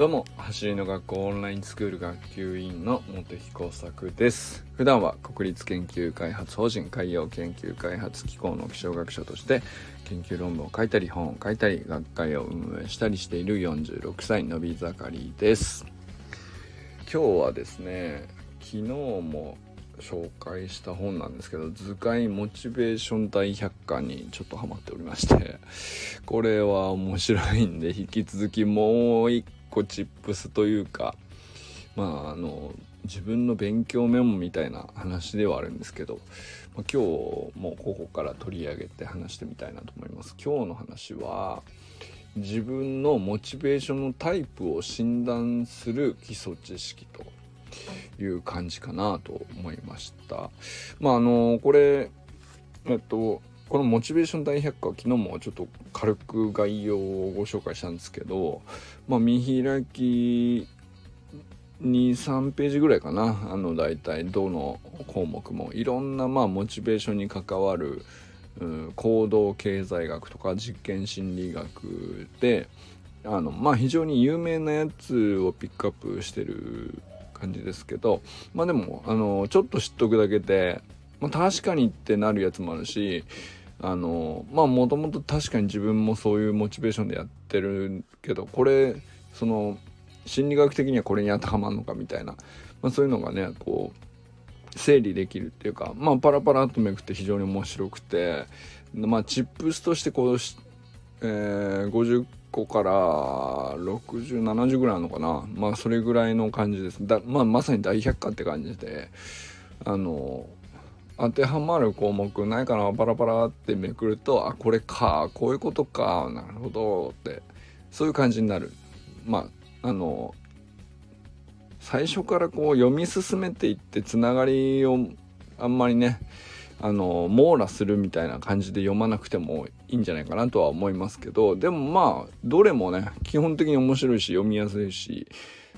どうも走りの学校オンラインスクール学級委員の茂木耕作です。普段は国立研究開発法人海洋研究開発機構の気象学者として研究論文を書いたり本を書いたり学会を運営したりしている46歳のび盛りです。今日はですね昨日も紹介した本なんですけど図解モチベーション大百科にちょっとハマっておりましてこれは面白いんで引き続きもう一個チップスというかまああの自分の勉強メモみたいな話ではあるんですけど、まあ、今日もここから取り上げて話してみたいなと思います。今日の話は自分のモチベーションのタイプを診断する基礎知識という感じかなと思いました。まああのこれえっとこのモチベーション大百科は昨日もちょっと軽く概要をご紹介したんですけど、まあ、見開き23ページぐらいかな。あの大体どの項目も。いろんなまあモチベーションに関わる、うん、行動経済学とか実験心理学であのまあ非常に有名なやつをピックアップしてる感じですけどまあでもあのちょっと知っとくだけで、まあ、確かにってなるやつもあるしあのまあもともと確かに自分もそういうモチベーションでやってるけどこれその心理学的にはこれに当てはまるのかみたいな、まあ、そういうのがねこう整理できるっていうかまあパラパラっとめくって非常に面白くてまあチップスとしてこう、えー、50個から6070ぐらいあるのかな。まあそれぐらいの感じです。だ、まあ、まさに大百科って感じであの当てはまる項目ないかな？パラパラってめくるとあこれかこういうことか。なるほどってそういう感じになる。まああの最初からこう読み進めていってつながりをあんまりねあの網羅するみたいな感じで読まなくてもいいんじゃないかなとは思いますけどでもまあどれもね基本的に面白いし読みやすいし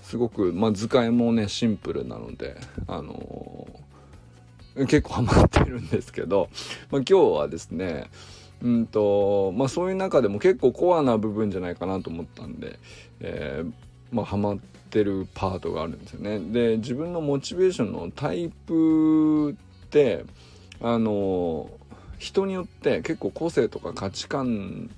すごく、まあ、図解もねシンプルなのであの結構ハマってるんですけど、まあ、今日はですねうんとまあそういう中でも結構コアな部分じゃないかなと思ったんで、えー、まあハマってるパートがあるんですよね。で自分のモチベーションのタイプってあの人によって結構個性とか価値観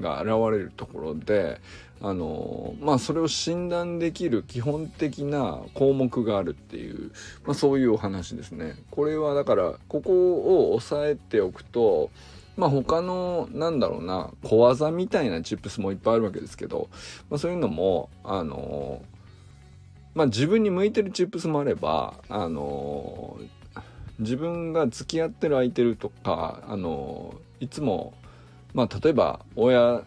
が現れるところであのまあそれを診断できる基本的な項目があるっていう、まあ、そういうお話ですね。これはだからここを押さえておくとまあ他のなんだろうな小技みたいなチップスもいっぱいあるわけですけど、まあ、そういうのもあのまあ自分に向いてるチップスもあればあの自分が付き合ってる相手とかあのいつもまあ例えば親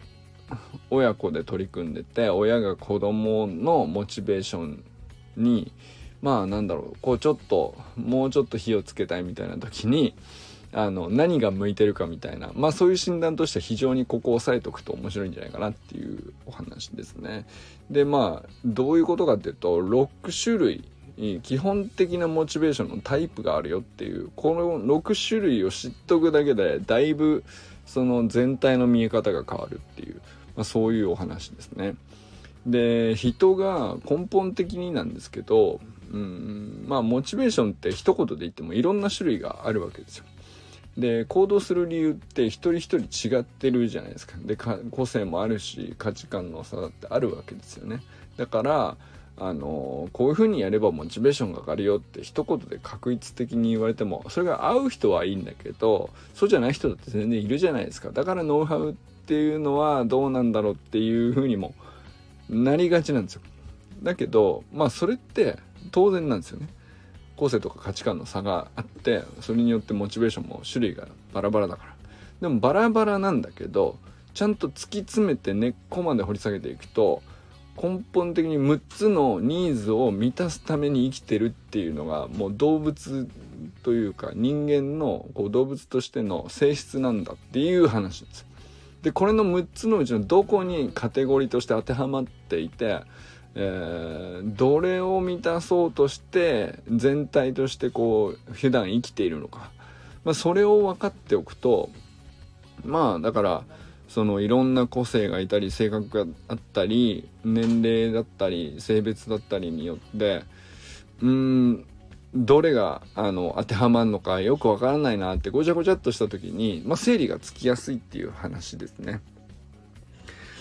親子で取り組んでて親が子供のモチベーションにまあなんだろうこうちょっともうちょっと火をつけたいみたいな時にあの何が向いてるかみたいなまあそういう診断としては非常にここを押さえておくと面白いんじゃないかなっていうお話ですね。でまあどういうことかっていうと6種類基本的なモチベーションのタイプがあるよっていうこの6種類を知っとくだけでだいぶその全体の見え方が変わるっていう、まあ、そういうお話ですね。で人が根本的になんですけどうんまあモチベーションって一言で言ってもいろんな種類があるわけですよ。で行動する理由って一人一人違ってるじゃないですか。で個性もあるし価値観の差だってあるわけですよね。だからあのこういうふうにやればモチベーションが上がるよって一言で確一的に言われてもそれが合う人はいいんだけどそうじゃない人だって全然いるじゃないですかだからノウハウっていうのはどうなんだろうっていうふうにもなりがちなんですよ。だけどまあそれって当然なんですよね。個性とか価値観の差があってそれによってモチベーションも種類がバラバラだから。でもバラバラなんだけどちゃんと突き詰めて根っこまで掘り下げていくと根本的に6つのニーズを満たすために生きてるっていうのがもう動物というか人間のこう動物としての性質なんだっていう話です。でこれの6つのうちのどこにカテゴリーとして当てはまっていて、えー、どれを満たそうとして全体としてこう普段生きているのか、まあ、それを分かっておくとまあだからそのいろんな個性がいたり性格があったり年齢だったり性別だったりによってうんどれがあの当てはまるのかよくわからないなってごちゃごちゃっとした時に、まあ、整理がつきやすいっていう話ですね。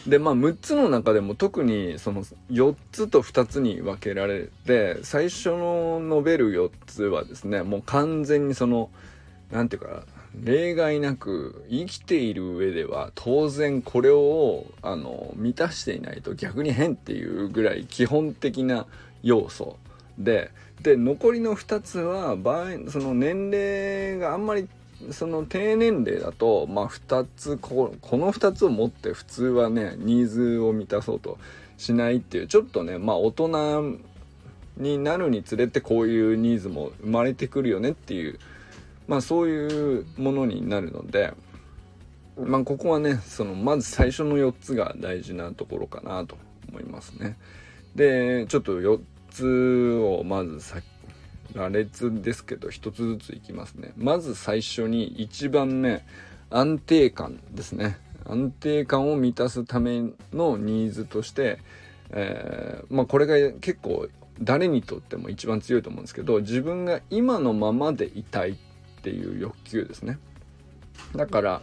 でまあ6つの中でも特にその4つと2つに分けられて最初の述べる4つはですねもう完全にその何て言うか例外なく生きている上では当然これをあの満たしていないと逆に変っていうぐらい基本的な要素でで残りの2つは場合その年齢があんまりその低年齢だとまあ2つここの2つを持って普通はねニーズを満たそうとしないっていうちょっとねまあ大人になるにつれてこういうニーズも生まれてくるよねっていうまあそういうものになるのでまあここはねそのまず最初の4つが大事なところかなと思いますね。でちょっと4をまずさ羅列ですけど1つずついきますね。まず最初に1番目安定感ですね。安定感を満たすためのニーズとして、えー、まあこれが結構誰にとっても一番強いと思うんですけど自分が今のままでいたいっていう欲求ですねだから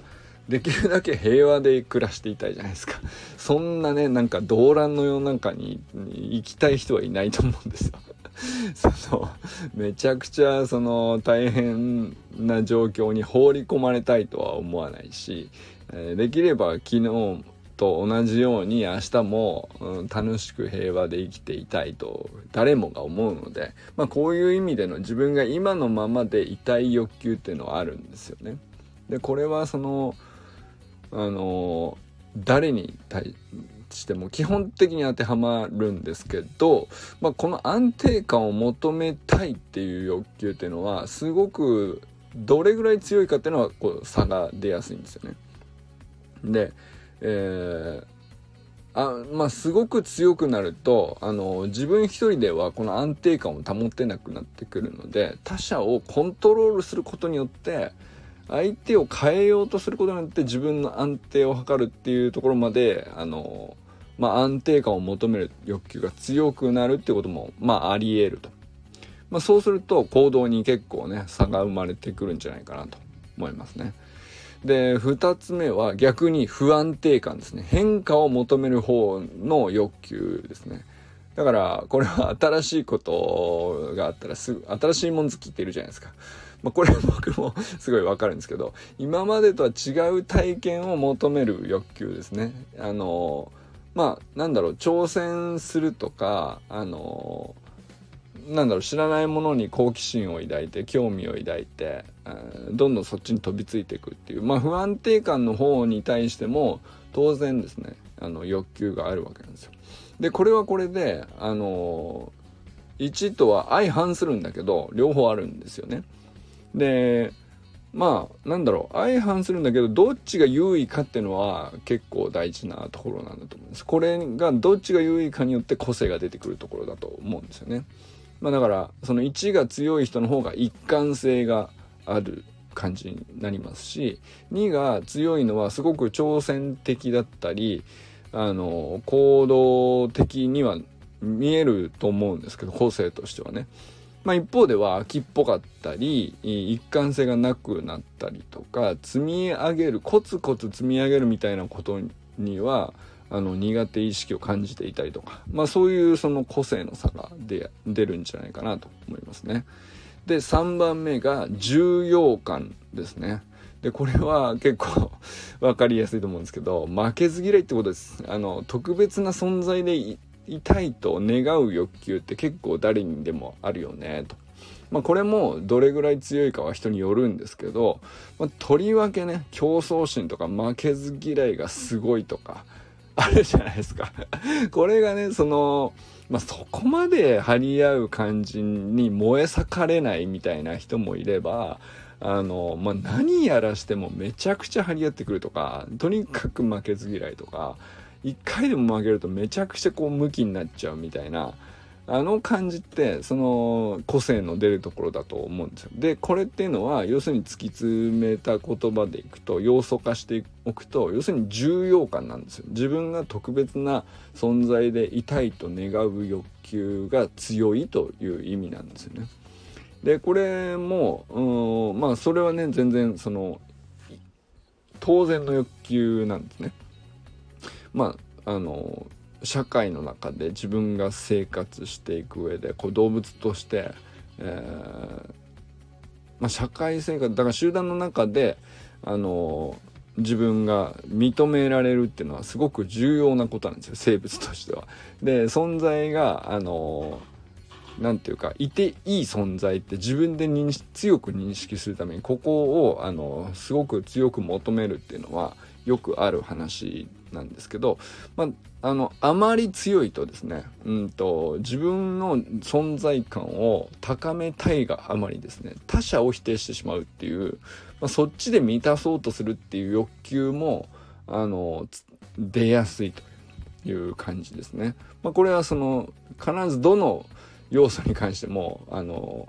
できるだけ平和で暮らしていたいじゃないですかそんなねなんか動乱の世の中に行きたい人はいないと思うんですよ そのめちゃくちゃその大変な状況に放り込まれたいとは思わないし、えできれば昨日と同じように明日も、うん、楽しく平和で生きていたいと誰もが思うので、まあ、こういう意味での自分が今のままでいたい欲求っていうのはあるんですよね。でこれはそのあの誰に対しても基本的に当てはまるんですけど、まあ、この安定感を求めたいっていう欲求っていうのはすごくどれぐらい強いかっていうのはこう差が出やすいんですよね。でえーあまあすごく強くなるとあの自分一人ではこの安定感を保てなくなってくるので他者をコントロールすることによって相手を変えようとすることによって自分の安定を図るっていうところまであの、まあ、安定感を求める欲求が強くなるってことも、まあ、ありえると、まあ、そうすると行動に結構ね差が生まれてくるんじゃないかなと思いますね。で2つ目は逆に不安定感ですね変化を求める方の欲求ですねだからこれは新しいことがあったらすぐ新しいもん好きっているじゃないですか。まあ、これは僕も すごいわかるんですけど今までとは違う体験を求める欲求ですね。あのまあなんだろう挑戦するとかあのなんだろう知らないものに好奇心を抱いて興味を抱いて、どんどんそっちに飛びついていくっていうまあ不安定感の方に対しても当然ですねあの欲求があるわけなんですよ。でこれはこれであの1とは相反するんだけど両方あるんですよね。でまあなんだろう相反するんだけどどっちが優位かっていうのは結構大事なところなんだと思うんです。これがどっちが優位かによって個性が出てくるところだと思うんですよね。まあ、だからその1が強い人の方が一貫性がある感じになりますし2が強いのはすごく挑戦的だったりあの行動的には見えると思うんですけど個性としてはね。まあ、一方では秋っぽかったり一貫性がなくなったりとか積み上げるコツコツ積み上げるみたいなことにはあの苦手意識を感じていたりとか、まあ、そういうその個性の差が出出るんじゃないかなと思いますね。で3番目が重要感ですね。でこれは結構 分かりやすいと思うんですけど負けず嫌いってことです。あの特別な存在でいたいと願う欲求って結構誰にでもあるよねと。まあ、これもどれぐらい強いかは人によるんですけど、まあ、とりわけね競争心とか負けず嫌いがすごいとかあるじゃないですか これがね、その、まあ、そこまで張り合う感じに燃え盛れないみたいな人もいれば、あの、まあ、何やらしてもめちゃくちゃ張り合ってくるとか、とにかく負けず嫌いとか、一回でも負けるとめちゃくちゃこう向きになっちゃうみたいな、あの感じってその個性の出るところだと思うんですよ。でこれっていうのは要するに突き詰めた言葉でいくと要素化しておくと要するに重要感なんですよ。自分が特別な存在でいたいと願う欲求が強いという意味なんですよね。でこれもうんまあそれはね全然その当然の欲求なんですね。まああの社会の中で自分が生活していく上でこう動物として、えー、まあ、社会生活だから集団の中であの自分が認められるっていうのはすごく重要なことなんですよ生物としては。で存在があの何て言うかいていい存在って自分で認強く認識するためにここをあのすごく強く求めるっていうのはよくある話なんですけど、まあ、あのあまり強いとですね、うんと、自分の存在感を高めたいがあまりですね他者を否定してしまうっていう、まあ、そっちで満たそうとするっていう欲求もあの出やすいという感じですね。まあ、これはその必ずどの要素に関してもあの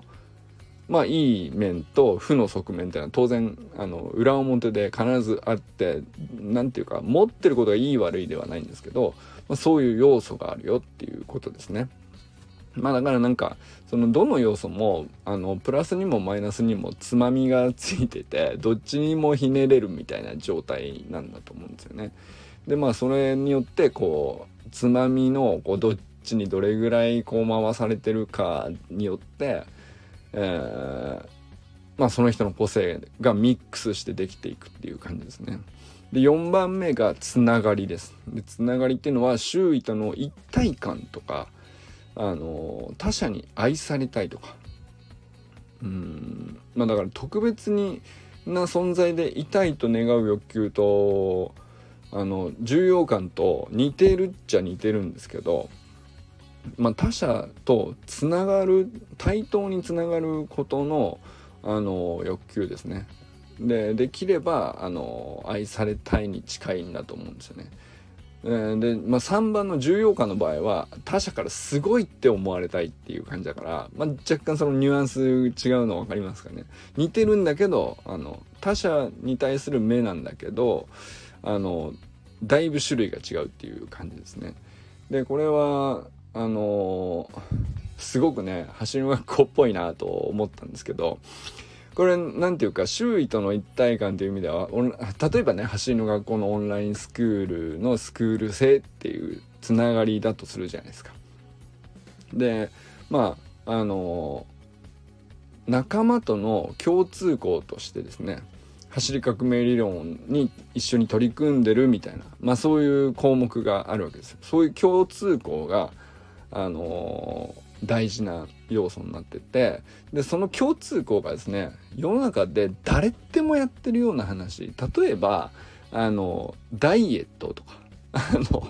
まあいい面と負の側面っていうのは当然あの裏表で必ずあって何て言うか持ってることがいい悪いではないんですけど、まあ、そういう要素があるよっていうことですね。まあだからなんかそのどの要素もあのプラスにもマイナスにもつまみがついててどっちにもひねれるみたいな状態なんだと思うんですよね。でまあそれによってこうつまみのこうどっちにどれぐらいこう回されてるかによってえー、まあその人の個性がミックスしてできていくっていう感じですね。で4番目がつながりです。でつながりっていうのは周囲との一体感とかあの他者に愛されたいとかうんまあだから特別にな存在でいたいと願う欲求とあの重要感と似てるっちゃ似てるんですけどまあ、他者とつながる対等につながることのあの欲求ですね。でできればあの愛されたいに近いんだと思うんですよね。で、まあ、3番の重要感の場合は他者からすごいって思われたいっていう感じだから、まあ、若干そのニュアンス違うの分かりますかね似てるんだけどあの他者に対する目なんだけどあのだいぶ種類が違うっていう感じですね。でこれはあの、すごくね走りの学校っぽいなと思ったんですけどこれ何ていうか周囲との一体感という意味では例えばね走りの学校のオンラインスクールのスクール生っていうつながりだとするじゃないですか。でまああの、仲間との共通項としてですね走り革命理論に一緒に取り組んでるみたいなまあそういう項目があるわけですよ。そういう共通項があの、大事な要素になっててでその共通項がですね世の中で誰でもやってるような話。例えばあのダイエットとか。あの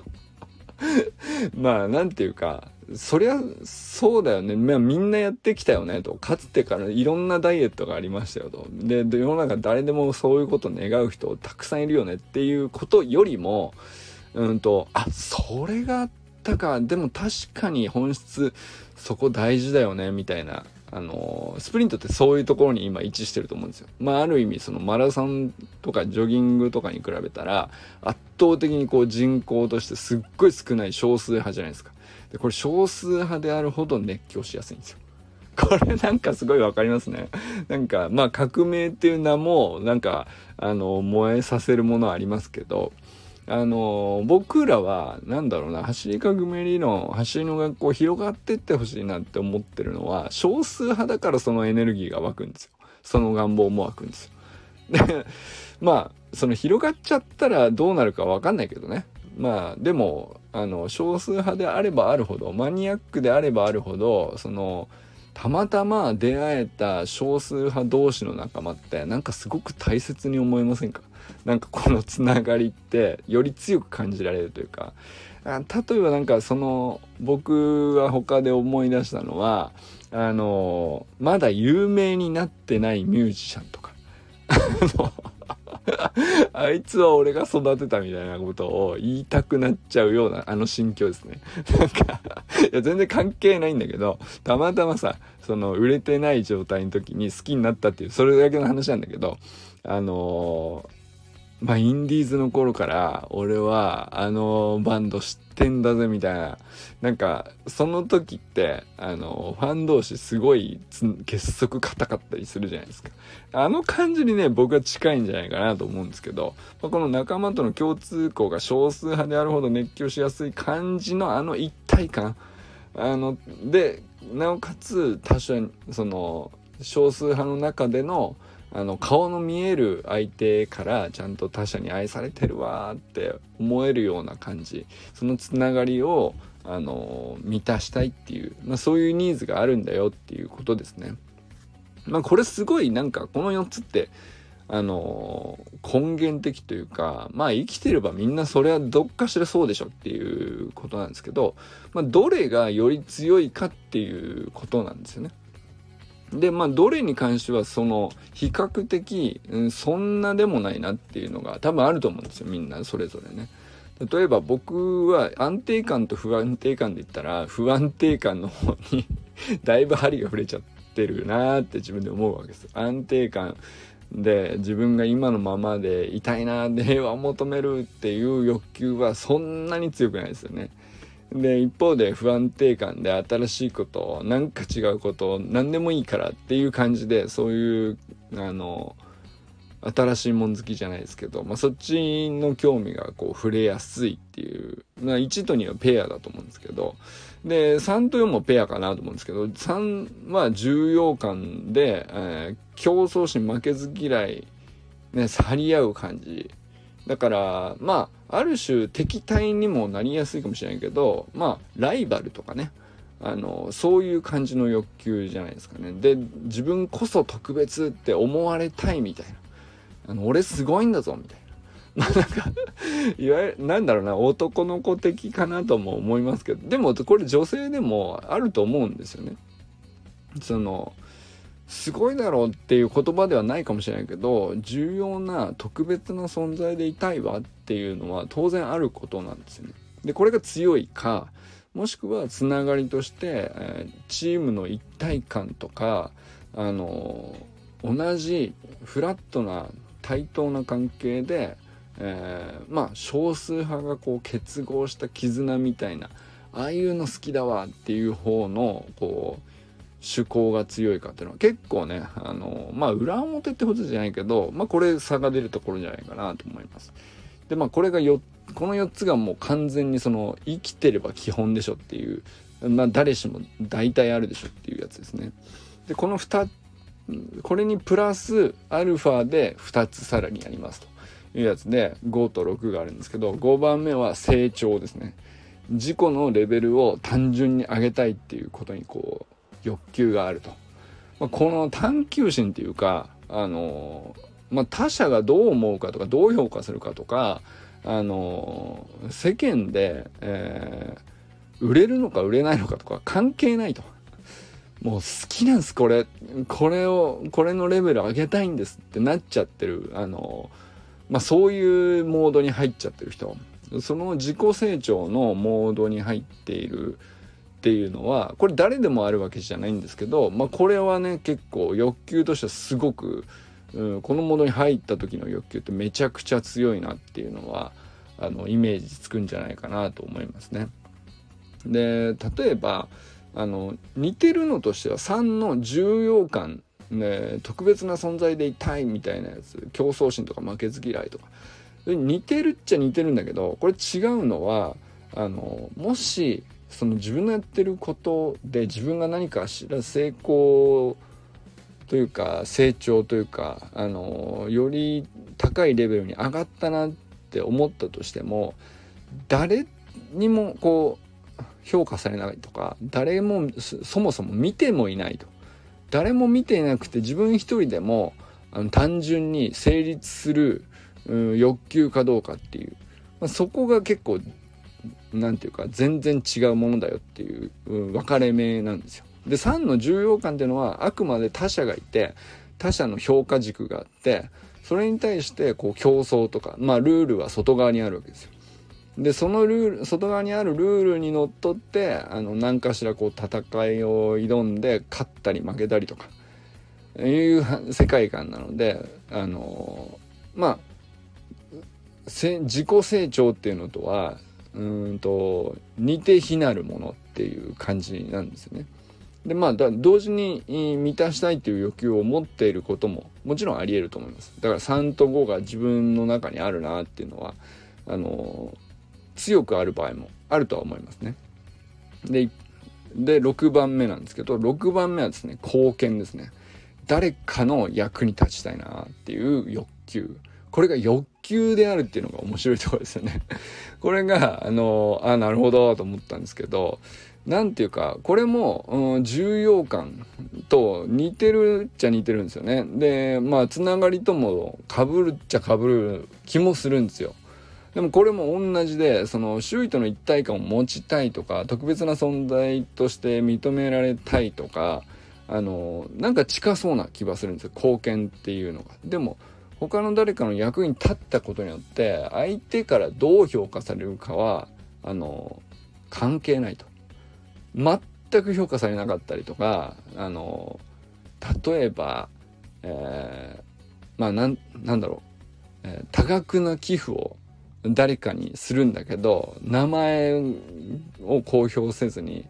まあなんていうかそりゃそうだよね、まあ、みんなやってきたよねと。かつてからいろんなダイエットがありましたよと。で世の中誰でもそういうことを願う人たくさんいるよねっていうことよりもうんとあそれがあったかでも確かに本質そこ大事だよねみたいなあのスプリントってそういうところに今位置してると思うんですよ。まあある意味そのマラソンとかジョギングとかに比べたら圧倒的にこう人口としてすっごい少ない少数派じゃないですか。でこれ少数派であるほど熱狂しやすいんですよ。これなんかすごいわかりますね。なんかまあ革命っていう名もなんかあの燃えさせるものはありますけどあの僕らは何だろうな走り革命理論走りの学校広がってってほしいなって思ってるのは少数派だからそのエネルギーが湧くんですよ。その願望も湧くんですよ。で まあその広がっちゃったらどうなるか分かんないけどね。まあでもあの少数派であればあるほどマニアックであればあるほどそのたまたま出会えた少数派同士の仲間ってなんかすごく大切に思いませんか？なんかこのつながりってより強く感じられるというか。例えばなんかその僕が他で思い出したのはあのまだ有名になってないミュージシャンとか。あいつは俺が育てたみたいなことを言いたくなっちゃうようなあの心境ですね。なんかいや全然関係ないんだけど、たまたまさ、その売れてない状態の時に好きになったっていう、それだけの話なんだけど、あのまあ、インディーズの頃から俺はあのバンド知ってんだぜみたいな。なんか、その時って、あの、ファン同士すごい結束硬かったりするじゃないですか。あの感じにね、僕は近いんじゃないかなと思うんですけど、まあ、この仲間との共通項が少数派であるほど熱狂しやすい感じのあの一体感。あの、で、なおかつ多少、その、少数派の中での、あの顔の見える相手からちゃんと他者に愛されてるわって思えるような感じそのつながりをあの満たしたいっていう、まあ、そういうニーズがあるんだよっていうことですね。まあ、これすごいなんかこの4つってあの根源的というかまあ生きてればみんなそれはどっかしらそうでしょっていうことなんですけど、まあ、どれがより強いかっていうことなんですよね。でまあどれに関してはその比較的、うん、そんなでもないなっていうのが多分あると思うんですよみんなそれぞれね。例えば僕は安定感と不安定感で言ったら不安定感の方に だいぶ針が触れちゃってるなーって自分で思うわけです。安定感で自分が今のままでいたいなで平和を求めるっていう欲求はそんなに強くないですよね。で一方で不安定感で新しいことなんか違うこと何でもいいからっていう感じでそういうあの新しいもん好きじゃないですけど、まあ、そっちの興味がこう触れやすいっていう、まあ、1と2はペアだと思うんですけどで3と4もペアかなと思うんですけど3は重要感で、えー、競争心負けず嫌い、ね、去り合う感じ。だからまあある種敵対にもなりやすいかもしれないけどまあライバルとかね。あのそういう感じの欲求じゃないですかね。で自分こそ特別って思われたいみたいな。あの俺すごいんだぞみたいな。まあなんかいわゆるなんだろうな男の子的かなとも思いますけど。でもこれ女性でもあると思うんですよね。そのすごいだろうっていう言葉ではないかもしれないけど重要な特別な存在でいたいわっていうのは当然あることなんですよね。でこれが強いかもしくはつながりとして、えー、チームの一体感とかあの同じフラットな対等な関係で、えー、まあ少数派がこう結合した絆みたいなああいうの好きだわっていう方のこう趣向が強いかっていうのは結構ねあのまあ裏表ってことじゃないけどまあこれ差が出るところじゃないかなと思います。でまあこれがよこの4つがもう完全にその生きてれば基本でしょっていうまあ誰しも大体あるでしょっていうやつですね。でこの2これにプラスアルファで2つさらにありますというやつで5と6があるんですけど5番目は成長ですね。自己のレベルを単純に上げたいっていうことにこう欲求があると。まあ、この探求心っていうか、あのまあ、他者がどう思うかとかどう評価するかとか、あの世間で、えー、売れるのか売れないのかとか関係ないと。もう好きなんですこれ。これをこれのレベル上げたいんですってなっちゃってる。あのまあそういうモードに入っちゃってる人。その自己成長のモードに入っている。っていうのはこれ誰でもあるわけじゃないんですけど、まあ、これはね結構欲求としてはすごく、うん、このモードに入った時の欲求ってめちゃくちゃ強いなっていうのはあのイメージつくんじゃないかなと思いますね。で例えばあの似てるのとしては3の重要感、ね、特別な存在でいたいみたいなやつ競争心とか負けず嫌いとか似てるっちゃ似てるんだけどこれ違うのはあのもしその自分のやってることで自分が何かしら成功というか成長というかあのより高いレベルに上がったなって思ったとしても誰にもこう評価されないとか誰もそもそも見てもいないと誰も見ていなくて自分一人でもあの単純に成立する、うん、欲求かどうかっていう、まあ、そこが結構何て言うか全然違うものだよっていう分かれ目なんですよ。で3の重要感っていうのはあくまで他者がいて他者の評価軸があってそれに対してこう競争とかまあルールは外側にあるわけですよ。でそのルール外側にあるルールにのっとってあの何かしらこう戦いを挑んで勝ったり負けたりとかいう世界観なのであのまあ自己成長っていうのとはうんと似て非なるものっていう感じなんですよね。でまあ同時に満たしたいっていう欲求を持っていることももちろんありえると思います。だから3と5が自分の中にあるなっていうのはあの強くある場合もあるとは思いますね。でで6番目なんですけど6番目はですね貢献ですね。誰かの役に立ちたいなっていう欲求。これが欲求であるっていうのが面白いところですよね。これが、あの、あ、なるほどと思ったんですけど、なんていうか、これも、うん、重要感と似てるっちゃ似てるんですよね。で、まあ、つながりとも被るっちゃ被る気もするんですよ。でもこれも同じで、その周囲との一体感を持ちたいとか、特別な存在として認められたいとか、あの、なんか近そうな気がするんですよ。貢献っていうのが。でも、他の誰かの役に立ったことによって相手からどう評価されるかはあの関係ないと全く評価されなかったりとかあの例えば、えー、まあなんなんだろう、えー、多額な寄付を誰かにするんだけど名前を公表せずに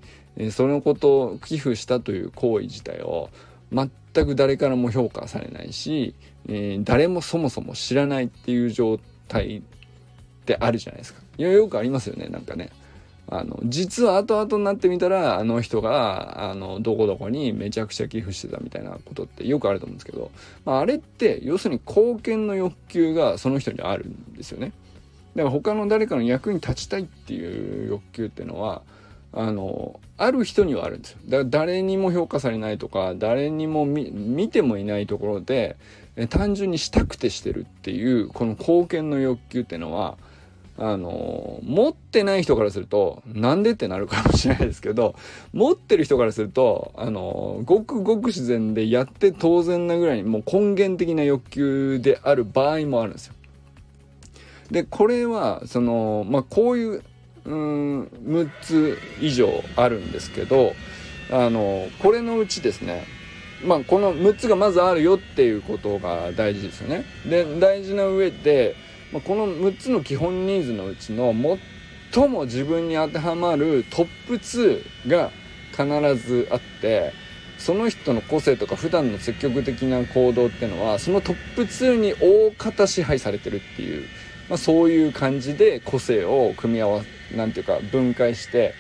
そのことを寄付したという行為自体を全く誰からも評価されないし、えー、誰もそもそも知らないっていう状態ってあるじゃないですか。よくありますよねなんかね。あの実は後々になってみたらあの人があのどこどこにめちゃくちゃ寄付してたみたいなことってよくあると思うんですけど、まあ、あれって要するに貢献の欲求がその人にあるんですよね。だから他の誰かの役に立ちたいっていう欲求っていうのはあのある人にはあるんですよだから誰にも評価されないとか誰にも見てもいないところでえ単純にしたくてしてるっていうこの貢献の欲求っていうのはあの持ってない人からするとなんでってなるかもしれないですけど持ってる人からするとあのごくごく自然でやって当然なぐらいにもう根源的な欲求である場合もあるんですよ。でこれはそのまあこういううん6つ以上あるんですけどあのこれのうちですねまあこの6つがまずあるよっていうことが大事ですよね。で大事な上で、まあ、この6つの基本ニーズのうちの最も自分に当てはまるトップ2が必ずあってその人の個性とか普段の積極的な行動っていうのはそのトップ2に大方支配されてるっていう、まあ、そういう感じで個性を組み合わなんていうか分解して、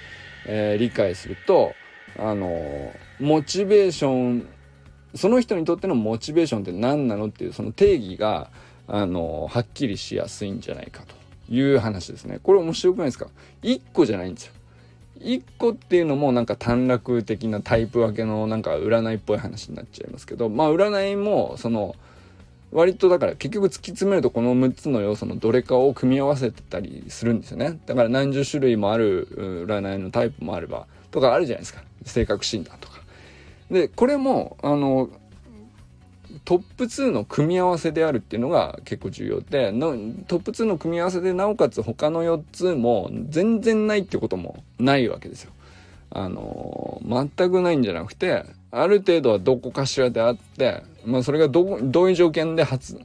えー、理解するとあのモチベーションその人にとってのモチベーションって何なのっていうその定義があのはっきりしやすいんじゃないかという話ですね。これ面白くないですか ?1 個じゃないんですよ。1個っていうのもなんか短絡的なタイプ分けのなんか占いっぽい話になっちゃいますけどまあ占いもその割とだから結局突き詰めるとこの6つの要素のどれかを組み合わせてたりするんですよねだから何十種類もある占いのタイプもあればとかあるじゃないですか性格診断とかでこれもあのトップ2の組み合わせであるっていうのが結構重要でトップ2の組み合わせでなおかつ他の4つも全然ないってこともないわけですよ。あの全くないんじゃなくてある程度はどこかしらであって、まあ、それがどどういう条件で発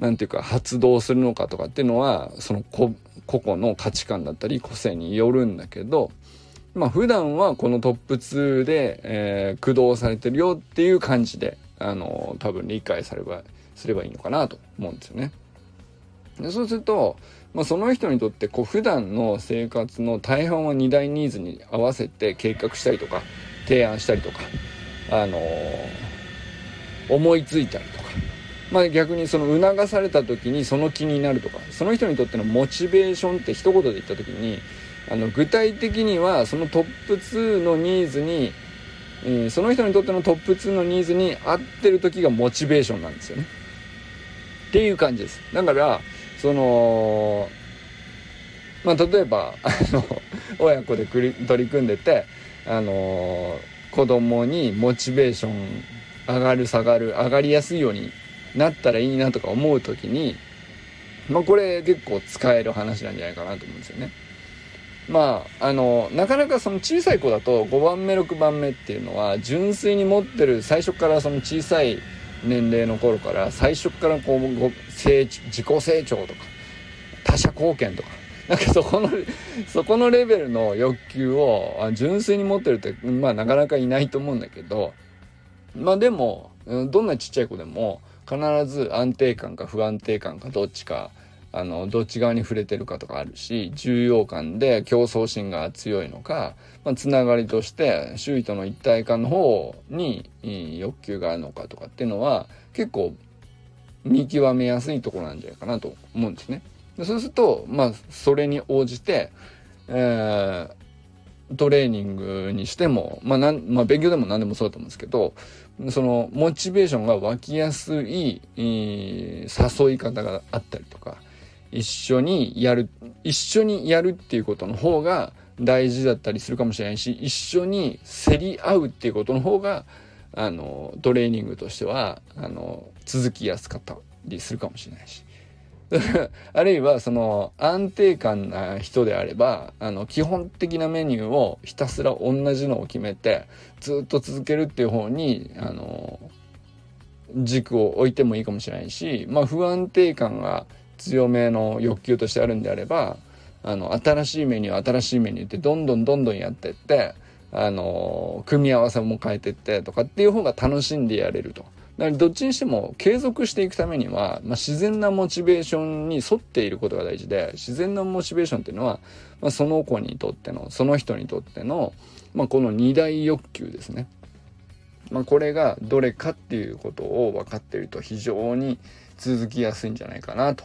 なんていうか発動するのかとかっていうのはその個々の価値観だったり個性によるんだけどまあ普段はこのトップ2で、えー、駆動されてるよっていう感じであの多分理解さればすればいいのかなと思うんですよね。でそうすると、まあ、その人にとってこう普段の生活の大半は2大ニーズに合わせて計画したりとか提案したりとか、あの、思いついたりとか、まあ、逆にその促された時にその気になるとかその人にとってのモチベーションって一言で言った時にあの具体的にはそのトップ2のニーズに、えー、その人にとってのトップ2のニーズに合ってる時がモチベーションなんですよね。っていう感じです。だからそのまあ例えばあの 親子で取り組んでてあの子供にモチベーション上がる下がる上がりやすいようになったらいいなとか思う時にまあこれ結構使える話なんじゃないかなと思うんですよね。まああのなかなかその小さい子だと5番目6番目っていうのは純粋に持ってる最初からその小さい年齢の頃から最初からこう成自己成長とか他者貢献とかなんかそこの そこのレベルの欲求を純粋に持ってるってまあなかなかいないと思うんだけどまあでもどんなちっちゃい子でも必ず安定感か不安定感かどっちかあのどっち側に触れてるかとかあるし重要感で競争心が強いのか、まあ、つながりとして周囲との一体感の方に欲求があるのかとかっていうのは結構見極めやすいところなんじゃないかなと思うんですね。そうするとまあそれに応じて、えー、トレーニングにしても、まあなんまあ、勉強でも何でもそうだと思うんですけどそのモチベーションが湧きやすい、誘い方があったりとか一緒にやる一緒にやるっていうことの方が大事だったりするかもしれないし一緒に競り合うっていうことの方があのトレーニングとしてはあの続きやすかったりするかもしれないし。あるいはその安定感な人であればあの基本的なメニューをひたすら同じのを決めてずっと続けるっていう方にあの軸を置いてもいいかもしれないしまあ不安定感が強めの欲求としてあるんであればあの新しいメニュー新しいメニューってどんどんどんどんやってってあの組み合わせも変えてってとかっていう方が楽しんでやれると。だからどっちにしても継続していくためには、まあ、自然なモチベーションに沿っていることが大事で自然なモチベーションっていうのは、まあ、その子にとってのその人にとっての、まあ、この二大欲求ですね。まあ、これがどれかっていうことを分かっていると非常に続きやすいんじゃないかなと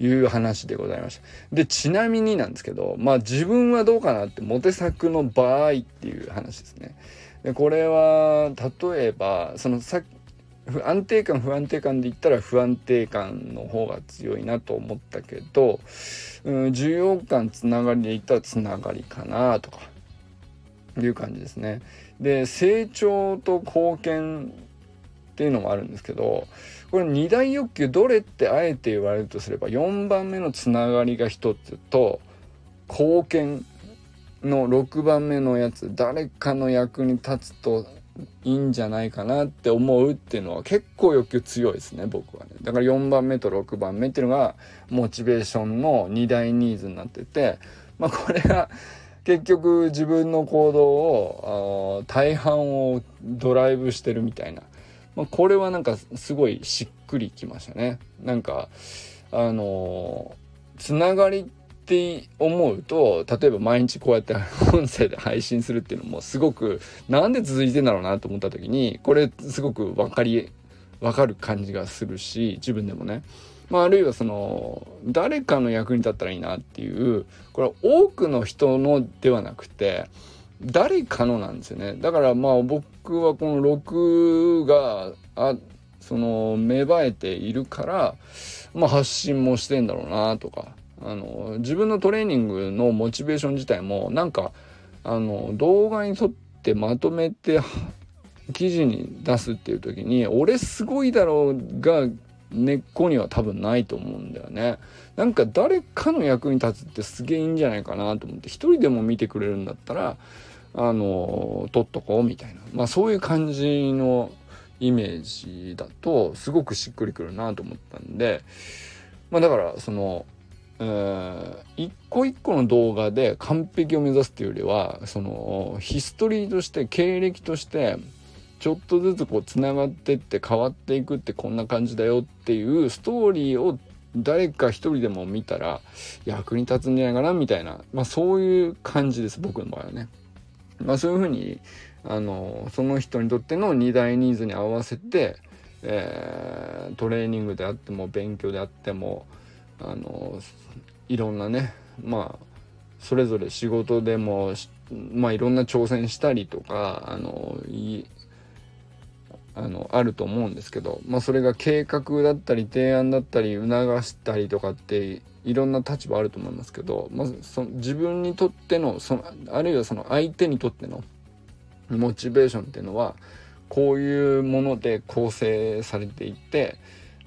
いう話でございました。で、ちなみになんですけど、まあ自分はどうかなってモテ作の場合っていう話ですね。で、これは、例えば、そのさ安定感不安定感で言ったら不安定感の方が強いなと思ったけど、うん、需要感つながりで言ったらつながりかなとかいう感じですね。で成長と貢献っていうのもあるんですけどこれ二大欲求どれってあえて言われるとすれば4番目のつながりが1つと貢献の6番目のやつ誰かの役に立つといいんじゃないかなって思うっていうのは結構欲求強いですね僕はね。だから4番目と6番目っていうのがモチベーションの2大ニーズになっててまあこれが結局自分の行動を大半をドライブしてるみたいなまあ、これはなんかすごいしっくりきましたね。なんかあのつながりって思うと例えば毎日こうやって音声で配信するっていうのもすごくなんで続いてんだろうなと思った時にこれすごく分かり分かる感じがするし自分でもね。まあ、あるいはその誰かの役に立ったらいいなっていうこれは多くの人のではなくて誰かのなんですよね。だからまあ僕はこの6があその芽生えているから、まあ、発信もしてんだろうなとか。あの自分のトレーニングのモチベーション自体もなんかあの動画に撮ってまとめて記事に出すっていう時に俺すごいだろうが根っこには多分ないと思うんだよね。なんか誰かの役に立つってすげえいいんじゃないかなと思って一人でも見てくれるんだったらあの取っとこうみたいなまあそういう感じのイメージだとすごくしっくりくるなと思ったんでまあだからその、一個一個の動画で完璧を目指すっていうよりはそのヒストリーとして経歴としてちょっとずつこうつながってって変わっていくってこんな感じだよっていうストーリーを誰か一人でも見たら役に立つんじゃないかなみたいな、まあそういう感じです、僕の場合はね。まあそういうふうに、あの、その人にとっての二大ニーズに合わせて、えー、トレーニングであっても勉強であっても、あの、いろんなね、まあ、それぞれ仕事でも、まあいろんな挑戦したりとか、あの、いあのあると思うんですけど、まあ、それが計画だったり提案だったり促したりとかっていろんな立場あると思いますけど、まずその自分にとってのそのあるいはその相手にとってのモチベーションっていうのはこういうもので構成されていって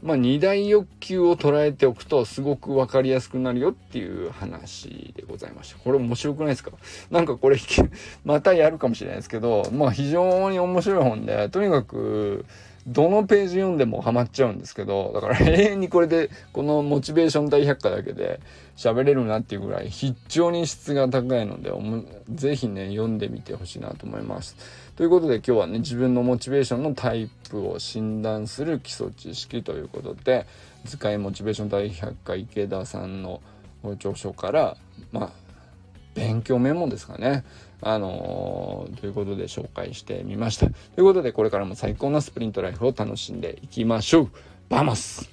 まあ、二大欲求を捉えておくとすごく分かりやすくなるよっていう話でございました。これ面白くないですか？なんかこれまたやるかもしれないですけど、まあ非常に面白い本で、とにかくどのページ読んでもハマっちゃうんですけど、だから永遠にこれで、このモチベーション大百科だけで喋れるなっていうぐらい非常に質が高いので、ぜひね、読んでみてほしいなと思います。ということで今日はね、自分のモチベーションのタイプを診断する基礎知識ということで、図解モチベーション大百科池田さんの著書から、まあ、勉強メモですかね。あのー、ということで紹介してみました。ということで、これからも最高なスプリントライフを楽しんでいきましょう。バマス